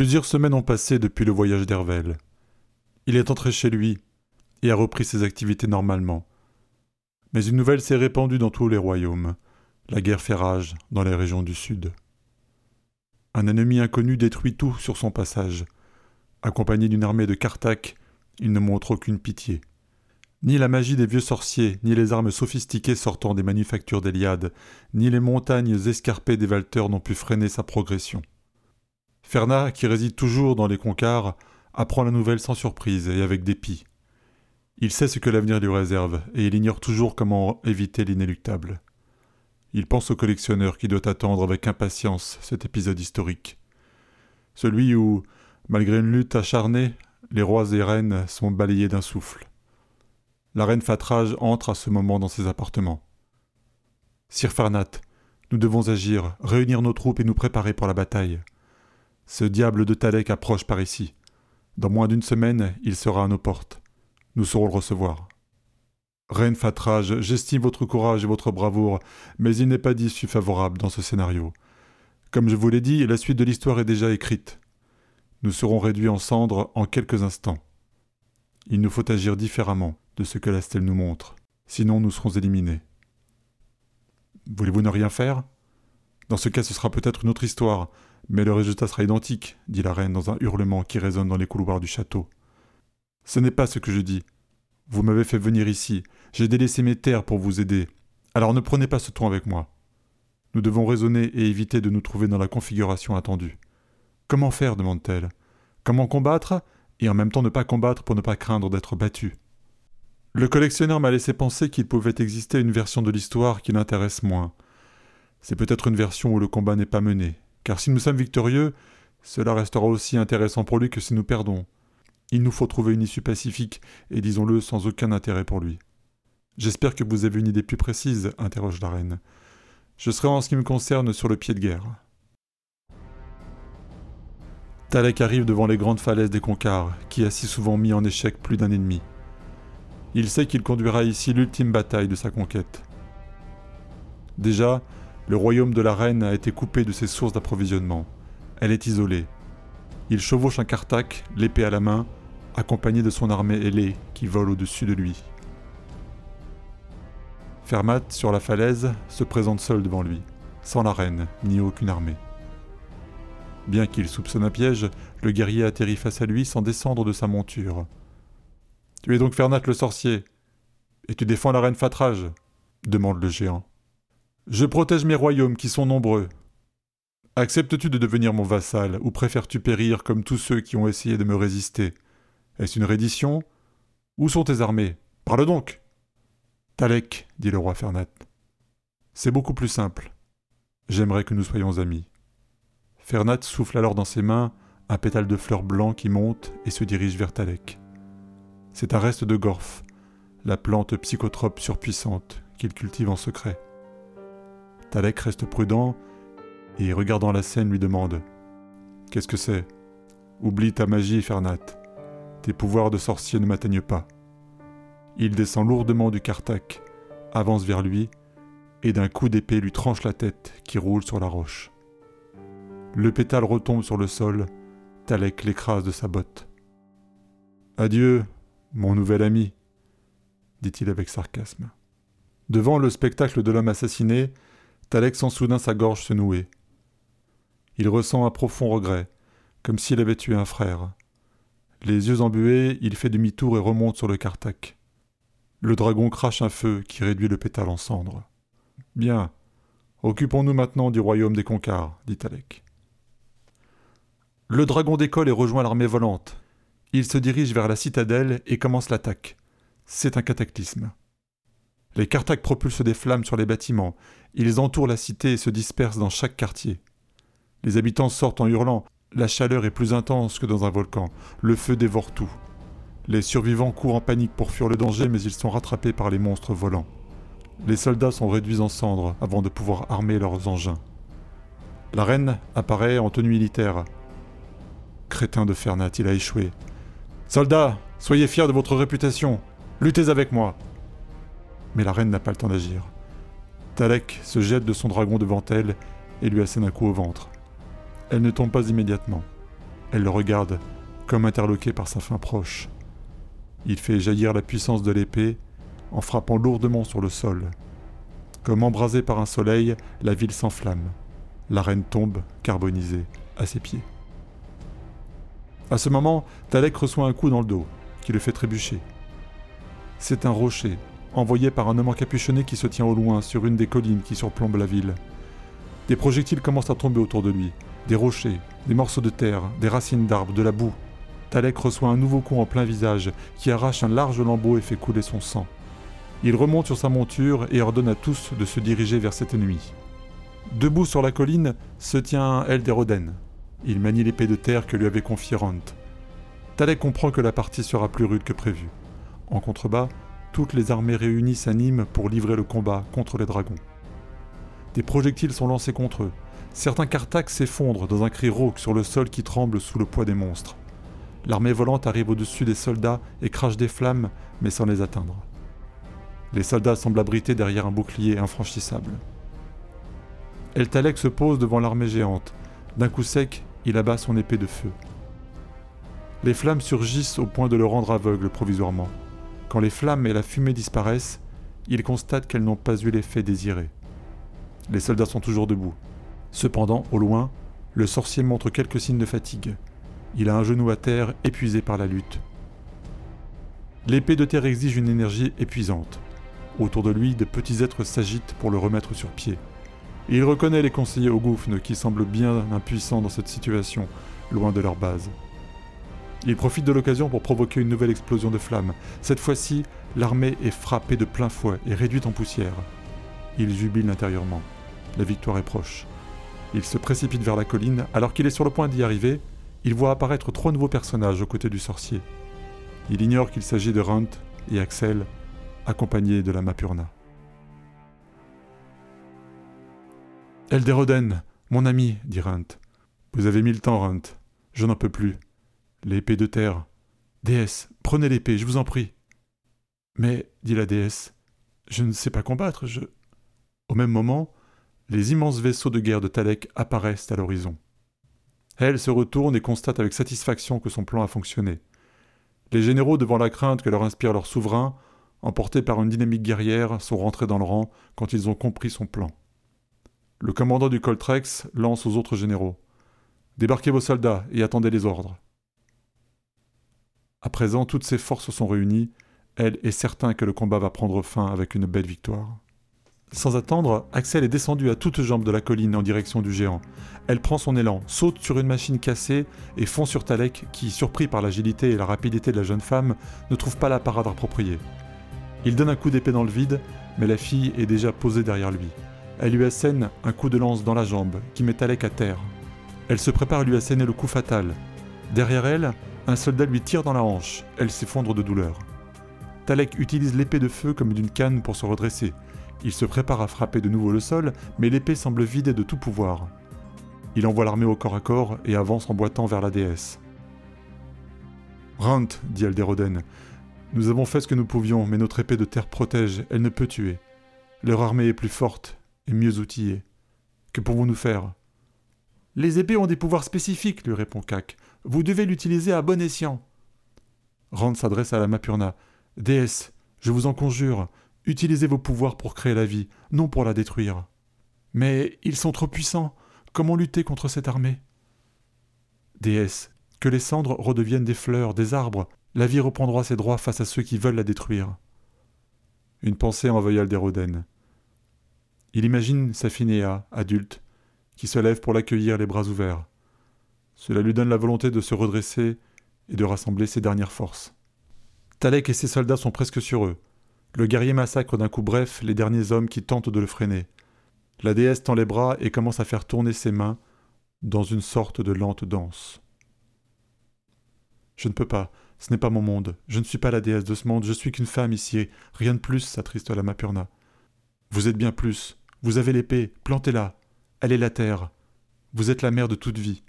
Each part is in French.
Plusieurs semaines ont passé depuis le voyage d'Hervel. Il est entré chez lui et a repris ses activités normalement. Mais une nouvelle s'est répandue dans tous les royaumes. La guerre fait rage dans les régions du sud. Un ennemi inconnu détruit tout sur son passage. Accompagné d'une armée de Carthage, il ne montre aucune pitié. Ni la magie des vieux sorciers, ni les armes sophistiquées sortant des manufactures d'Eliade, ni les montagnes escarpées des Valteurs n'ont pu freiner sa progression. Ferna, qui réside toujours dans les Concars, apprend la nouvelle sans surprise et avec dépit. Il sait ce que l'avenir lui réserve, et il ignore toujours comment éviter l'inéluctable. Il pense au collectionneur qui doit attendre avec impatience cet épisode historique. Celui où, malgré une lutte acharnée, les rois et reines sont balayés d'un souffle. La reine Fatrage entre à ce moment dans ses appartements. Sir Farnat, nous devons agir, réunir nos troupes et nous préparer pour la bataille. Ce diable de Talek approche par ici. Dans moins d'une semaine, il sera à nos portes. Nous saurons le recevoir. Reine Fatrage, j'estime votre courage et votre bravoure, mais il n'est pas d'issue favorable dans ce scénario. Comme je vous l'ai dit, la suite de l'histoire est déjà écrite. Nous serons réduits en cendres en quelques instants. Il nous faut agir différemment de ce que la stèle nous montre, sinon nous serons éliminés. Voulez-vous ne rien faire? Dans ce cas, ce sera peut-être une autre histoire, mais le résultat sera identique, dit la reine dans un hurlement qui résonne dans les couloirs du château. Ce n'est pas ce que je dis. Vous m'avez fait venir ici, j'ai délaissé mes terres pour vous aider. Alors ne prenez pas ce ton avec moi. Nous devons raisonner et éviter de nous trouver dans la configuration attendue. Comment faire demande-t-elle. Comment combattre et en même temps ne pas combattre pour ne pas craindre d'être battu. Le collectionneur m'a laissé penser qu'il pouvait exister une version de l'histoire qui l'intéresse moins. C'est peut-être une version où le combat n'est pas mené, car si nous sommes victorieux, cela restera aussi intéressant pour lui que si nous perdons. Il nous faut trouver une issue pacifique, et disons-le sans aucun intérêt pour lui. J'espère que vous avez une idée plus précise, interroge la reine. Je serai en ce qui me concerne sur le pied de guerre. Talek arrive devant les grandes falaises des Concars, qui a si souvent mis en échec plus d'un ennemi. Il sait qu'il conduira ici l'ultime bataille de sa conquête. Déjà, le royaume de la reine a été coupé de ses sources d'approvisionnement. Elle est isolée. Il chevauche un Cartac, l'épée à la main, accompagné de son armée ailée qui vole au-dessus de lui. Fermat, sur la falaise, se présente seul devant lui, sans la reine, ni aucune armée. Bien qu'il soupçonne un piège, le guerrier atterrit face à lui sans descendre de sa monture. Tu es donc Fernat le sorcier, et tu défends la reine Fatrage? demande le géant. Je protège mes royaumes qui sont nombreux. Acceptes-tu de devenir mon vassal, ou préfères-tu périr comme tous ceux qui ont essayé de me résister? Est-ce une reddition? Où sont tes armées? Parle donc Talek, dit le roi Fernat. C'est beaucoup plus simple. J'aimerais que nous soyons amis. Fernat souffle alors dans ses mains un pétale de fleurs blanc qui monte et se dirige vers Talek. C'est un reste de Gorf, la plante psychotrope surpuissante qu'il cultive en secret. Talek reste prudent et, regardant la scène, lui demande Qu'est-ce que c'est? Oublie ta magie, Fernat. Tes pouvoirs de sorcier ne m'atteignent pas. Il descend lourdement du Cartac, avance vers lui, et d'un coup d'épée lui tranche la tête qui roule sur la roche. Le pétale retombe sur le sol, Talek l'écrase de sa botte. Adieu, mon nouvel ami, dit-il avec sarcasme. Devant le spectacle de l'homme assassiné, Talek sent soudain sa gorge se nouer. Il ressent un profond regret, comme s'il avait tué un frère. Les yeux embués, il fait demi-tour et remonte sur le Cartac. Le dragon crache un feu qui réduit le pétale en cendres. Bien, occupons-nous maintenant du royaume des Concars, dit Talek. Le dragon décolle et rejoint l'armée volante. Il se dirige vers la citadelle et commence l'attaque. C'est un cataclysme. Les Carthag propulsent des flammes sur les bâtiments. Ils entourent la cité et se dispersent dans chaque quartier. Les habitants sortent en hurlant. La chaleur est plus intense que dans un volcan. Le feu dévore tout. Les survivants courent en panique pour fuir le danger, mais ils sont rattrapés par les monstres volants. Les soldats sont réduits en cendres avant de pouvoir armer leurs engins. La reine apparaît en tenue militaire. Crétin de Fernat, il a échoué. Soldats, soyez fiers de votre réputation. Luttez avec moi. Mais la reine n'a pas le temps d'agir. Talek se jette de son dragon devant elle et lui assène un coup au ventre. Elle ne tombe pas immédiatement. Elle le regarde, comme interloqué par sa fin proche. Il fait jaillir la puissance de l'épée en frappant lourdement sur le sol. Comme embrasée par un soleil, la ville s'enflamme. La reine tombe, carbonisée, à ses pieds. À ce moment, Talek reçoit un coup dans le dos, qui le fait trébucher. C'est un rocher, envoyé par un homme encapuchonné qui se tient au loin sur une des collines qui surplombent la ville. Des projectiles commencent à tomber autour de lui, des rochers, des morceaux de terre, des racines d'arbres, de la boue. Talek reçoit un nouveau coup en plein visage qui arrache un large lambeau et fait couler son sang. Il remonte sur sa monture et ordonne à tous de se diriger vers cet ennemi. Debout sur la colline se tient Elderoden. Il manie l'épée de terre que lui avait confiée Rant. Talek comprend que la partie sera plus rude que prévu. En contrebas, toutes les armées réunies s'animent pour livrer le combat contre les dragons. Des projectiles sont lancés contre eux. Certains Cartacs s'effondrent dans un cri rauque sur le sol qui tremble sous le poids des monstres. L'armée volante arrive au-dessus des soldats et crache des flammes, mais sans les atteindre. Les soldats semblent abrités derrière un bouclier infranchissable. Eltalek se pose devant l'armée géante. D'un coup sec, il abat son épée de feu. Les flammes surgissent au point de le rendre aveugle provisoirement. Quand les flammes et la fumée disparaissent, il constate qu'elles n'ont pas eu l'effet désiré. Les soldats sont toujours debout. Cependant, au loin, le sorcier montre quelques signes de fatigue. Il a un genou à terre, épuisé par la lutte. L'épée de terre exige une énergie épuisante. Autour de lui, de petits êtres s'agitent pour le remettre sur pied. il reconnaît les conseillers au gouffre qui semblent bien impuissants dans cette situation, loin de leur base. Il profite de l'occasion pour provoquer une nouvelle explosion de flammes. Cette fois-ci, l'armée est frappée de plein fouet et réduite en poussière. Il jubile intérieurement. La victoire est proche. Il se précipite vers la colline. Alors qu'il est sur le point d'y arriver, il voit apparaître trois nouveaux personnages aux côtés du sorcier. Il ignore qu'il s'agit de Runt et Axel, accompagnés de la Mapurna. Elderoden, mon ami, dit Runt. Vous avez mis le temps, Runt. Je n'en peux plus. L'épée de terre. Déesse, prenez l'épée, je vous en prie. Mais, dit la déesse, je ne sais pas combattre, je. Au même moment, les immenses vaisseaux de guerre de Talek apparaissent à l'horizon. Elle se retourne et constate avec satisfaction que son plan a fonctionné. Les généraux, devant la crainte que leur inspire leur souverain, emportés par une dynamique guerrière, sont rentrés dans le rang quand ils ont compris son plan. Le commandant du Coltrex lance aux autres généraux Débarquez vos soldats et attendez les ordres. À présent, toutes ses forces sont réunies. Elle est certain que le combat va prendre fin avec une belle victoire. Sans attendre, Axel est descendu à toutes jambes de la colline en direction du géant. Elle prend son élan, saute sur une machine cassée et fond sur Talek qui, surpris par l'agilité et la rapidité de la jeune femme, ne trouve pas la parade appropriée. Il donne un coup d'épée dans le vide, mais la fille est déjà posée derrière lui. Elle lui assène un coup de lance dans la jambe qui met Talek à terre. Elle se prépare à lui asséner le coup fatal. Derrière elle, un soldat lui tire dans la hanche. Elle s'effondre de douleur. Talek utilise l'épée de feu comme d'une canne pour se redresser. Il se prépare à frapper de nouveau le sol, mais l'épée semble vidée de tout pouvoir. Il envoie l'armée au corps à corps et avance en boitant vers la déesse. Rant, dit Alderoden, nous avons fait ce que nous pouvions, mais notre épée de terre protège, elle ne peut tuer. Leur armée est plus forte et mieux outillée. Que pouvons-nous faire? Les épées ont des pouvoirs spécifiques, lui répond Kak. Vous devez l'utiliser à bon escient. Rand s'adresse à la Mapurna. Déesse, je vous en conjure, Utilisez vos pouvoirs pour créer la vie, non pour la détruire. Mais ils sont trop puissants. Comment lutter contre cette armée? Déesse, que les cendres redeviennent des fleurs, des arbres, la vie reprendra ses droits face à ceux qui veulent la détruire. Une pensée envahit Alderoden. Il imagine sa Néa, adulte, qui se lève pour l'accueillir les bras ouverts. Cela lui donne la volonté de se redresser et de rassembler ses dernières forces. Talek et ses soldats sont presque sur eux. Le guerrier massacre d'un coup bref les derniers hommes qui tentent de le freiner. La déesse tend les bras et commence à faire tourner ses mains dans une sorte de lente danse. Je ne peux pas, ce n'est pas mon monde, je ne suis pas la déesse de ce monde, je suis qu'une femme ici, rien de plus, s'attriste la Mapurna. Vous êtes bien plus, vous avez l'épée, plantez-la, elle est la terre, vous êtes la mère de toute vie.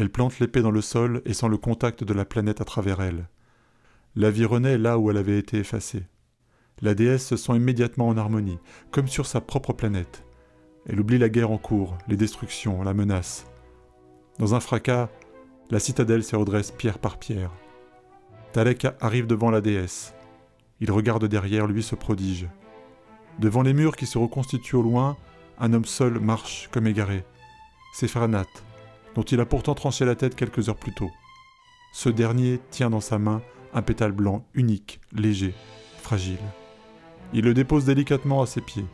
Elle plante l'épée dans le sol et sent le contact de la planète à travers elle. La vie renaît là où elle avait été effacée. La déesse se sent immédiatement en harmonie, comme sur sa propre planète. Elle oublie la guerre en cours, les destructions, la menace. Dans un fracas, la citadelle se redresse pierre par pierre. Talek arrive devant la déesse. Il regarde derrière lui ce prodige. Devant les murs qui se reconstituent au loin, un homme seul marche comme égaré. C'est Franat, dont il a pourtant tranché la tête quelques heures plus tôt. Ce dernier tient dans sa main un pétale blanc unique, léger, fragile. Il le dépose délicatement à ses pieds.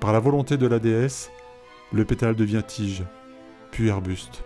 Par la volonté de la déesse, le pétale devient tige, puis arbuste.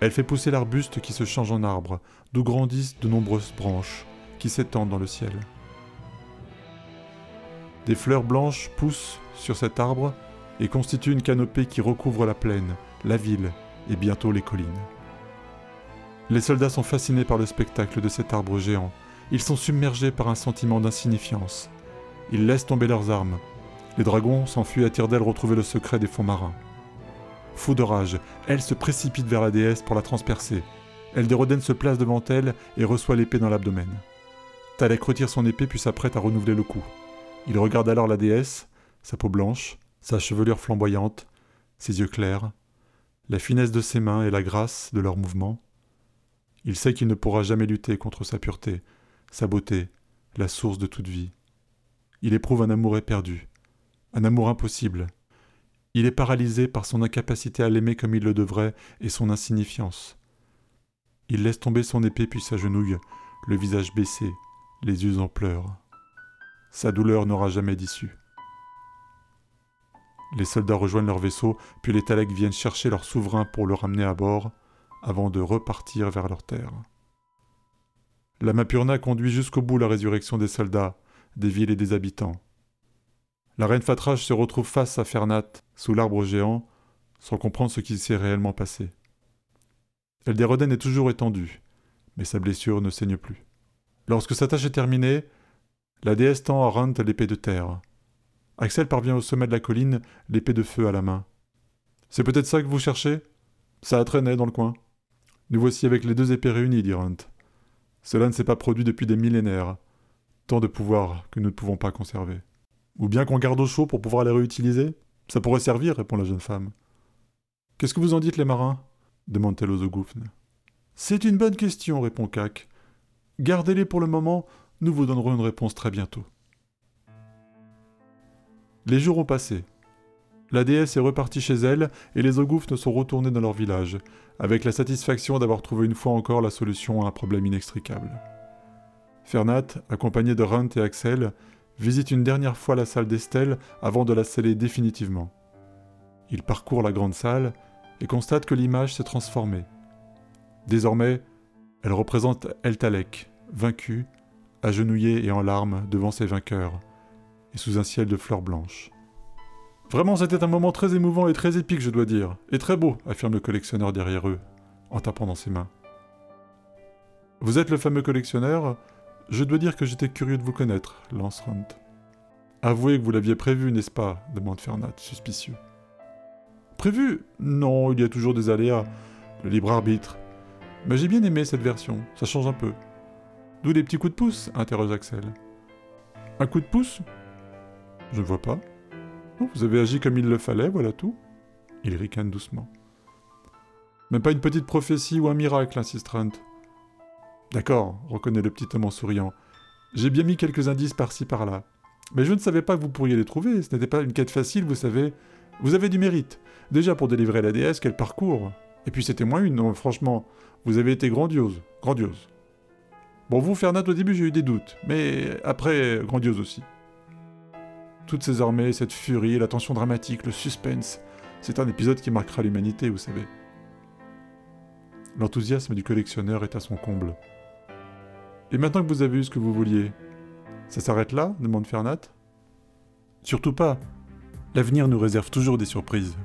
Elle fait pousser l'arbuste qui se change en arbre, d'où grandissent de nombreuses branches qui s'étendent dans le ciel. Des fleurs blanches poussent sur cet arbre et constituent une canopée qui recouvre la plaine, la ville et bientôt les collines. Les soldats sont fascinés par le spectacle de cet arbre géant. Ils sont submergés par un sentiment d'insignifiance. Ils laissent tomber leurs armes. Les dragons s'enfuient à tire d'aile retrouver le secret des fonds marins. Fou de rage, elle se précipite vers la déesse pour la transpercer. Elderoden se place devant elle et reçoit l'épée dans l'abdomen. Talek retire son épée puis s'apprête à renouveler le coup. Il regarde alors la déesse, sa peau blanche, sa chevelure flamboyante, ses yeux clairs, la finesse de ses mains et la grâce de leurs mouvements. Il sait qu'il ne pourra jamais lutter contre sa pureté, sa beauté, la source de toute vie. Il éprouve un amour éperdu, un amour impossible, il est paralysé par son incapacité à l'aimer comme il le devrait et son insignifiance. Il laisse tomber son épée puis s'agenouille, le visage baissé, les yeux en pleurs. Sa douleur n'aura jamais d'issue. Les soldats rejoignent leur vaisseau, puis les Taleks viennent chercher leur souverain pour le ramener à bord, avant de repartir vers leur terre. La Mapurna conduit jusqu'au bout la résurrection des soldats, des villes et des habitants. La reine Fatrage se retrouve face à Fernat, sous l'arbre géant, sans comprendre ce qui s'est réellement passé. Elderoden est toujours étendu, mais sa blessure ne saigne plus. Lorsque sa tâche est terminée, la déesse tend à Runt l'épée de terre. Axel parvient au sommet de la colline, l'épée de feu à la main. C'est peut-être ça que vous cherchez? Ça a traîné dans le coin. Nous voici avec les deux épées réunies, dit Runt. Cela ne s'est pas produit depuis des millénaires. Tant de pouvoir que nous ne pouvons pas conserver. Ou bien qu'on garde au chaud pour pouvoir les réutiliser? Ça pourrait servir, répond la jeune femme. Qu'est-ce que vous en dites, les marins? demande-t-elle aux. C'est une bonne question, répond Cac. Gardez-les pour le moment, nous vous donnerons une réponse très bientôt. Les jours ont passé. La déesse est repartie chez elle et les Ogoufnes sont retournés dans leur village, avec la satisfaction d'avoir trouvé une fois encore la solution à un problème inextricable. Fernat, accompagné de Runt et Axel, visite une dernière fois la salle d'Estelle avant de la sceller définitivement. Il parcourt la grande salle et constate que l'image s'est transformée. Désormais, elle représente Eltalek, vaincu, agenouillé et en larmes devant ses vainqueurs, et sous un ciel de fleurs blanches. Vraiment, c'était un moment très émouvant et très épique, je dois dire, et très beau, affirme le collectionneur derrière eux, en tapant dans ses mains. Vous êtes le fameux collectionneur je dois dire que j'étais curieux de vous connaître, lance Runt. Avouez que vous l'aviez prévu, n'est-ce pas? demande Fernat, suspicieux. Prévu? Non, il y a toujours des aléas. Le libre arbitre. Mais j'ai bien aimé cette version, ça change un peu. D'où les petits coups de pouce? interroge Axel. Un coup de pouce? Je ne vois pas. vous avez agi comme il le fallait, voilà tout. Il ricane doucement. Même pas une petite prophétie ou un miracle, insiste Runt. D'accord, reconnaît le petit homme en souriant. J'ai bien mis quelques indices par-ci par-là. Mais je ne savais pas que vous pourriez les trouver, ce n'était pas une quête facile, vous savez. Vous avez du mérite. Déjà pour délivrer la déesse, quel parcours Et puis c'était moins une, non, franchement. Vous avez été grandiose, grandiose. Bon, vous, Fernand, au début j'ai eu des doutes, mais après, grandiose aussi. Toutes ces armées, cette furie, la tension dramatique, le suspense, c'est un épisode qui marquera l'humanité, vous savez. L'enthousiasme du collectionneur est à son comble. Et maintenant que vous avez eu ce que vous vouliez, ça s'arrête là demande Fernat? Surtout pas. L'avenir nous réserve toujours des surprises.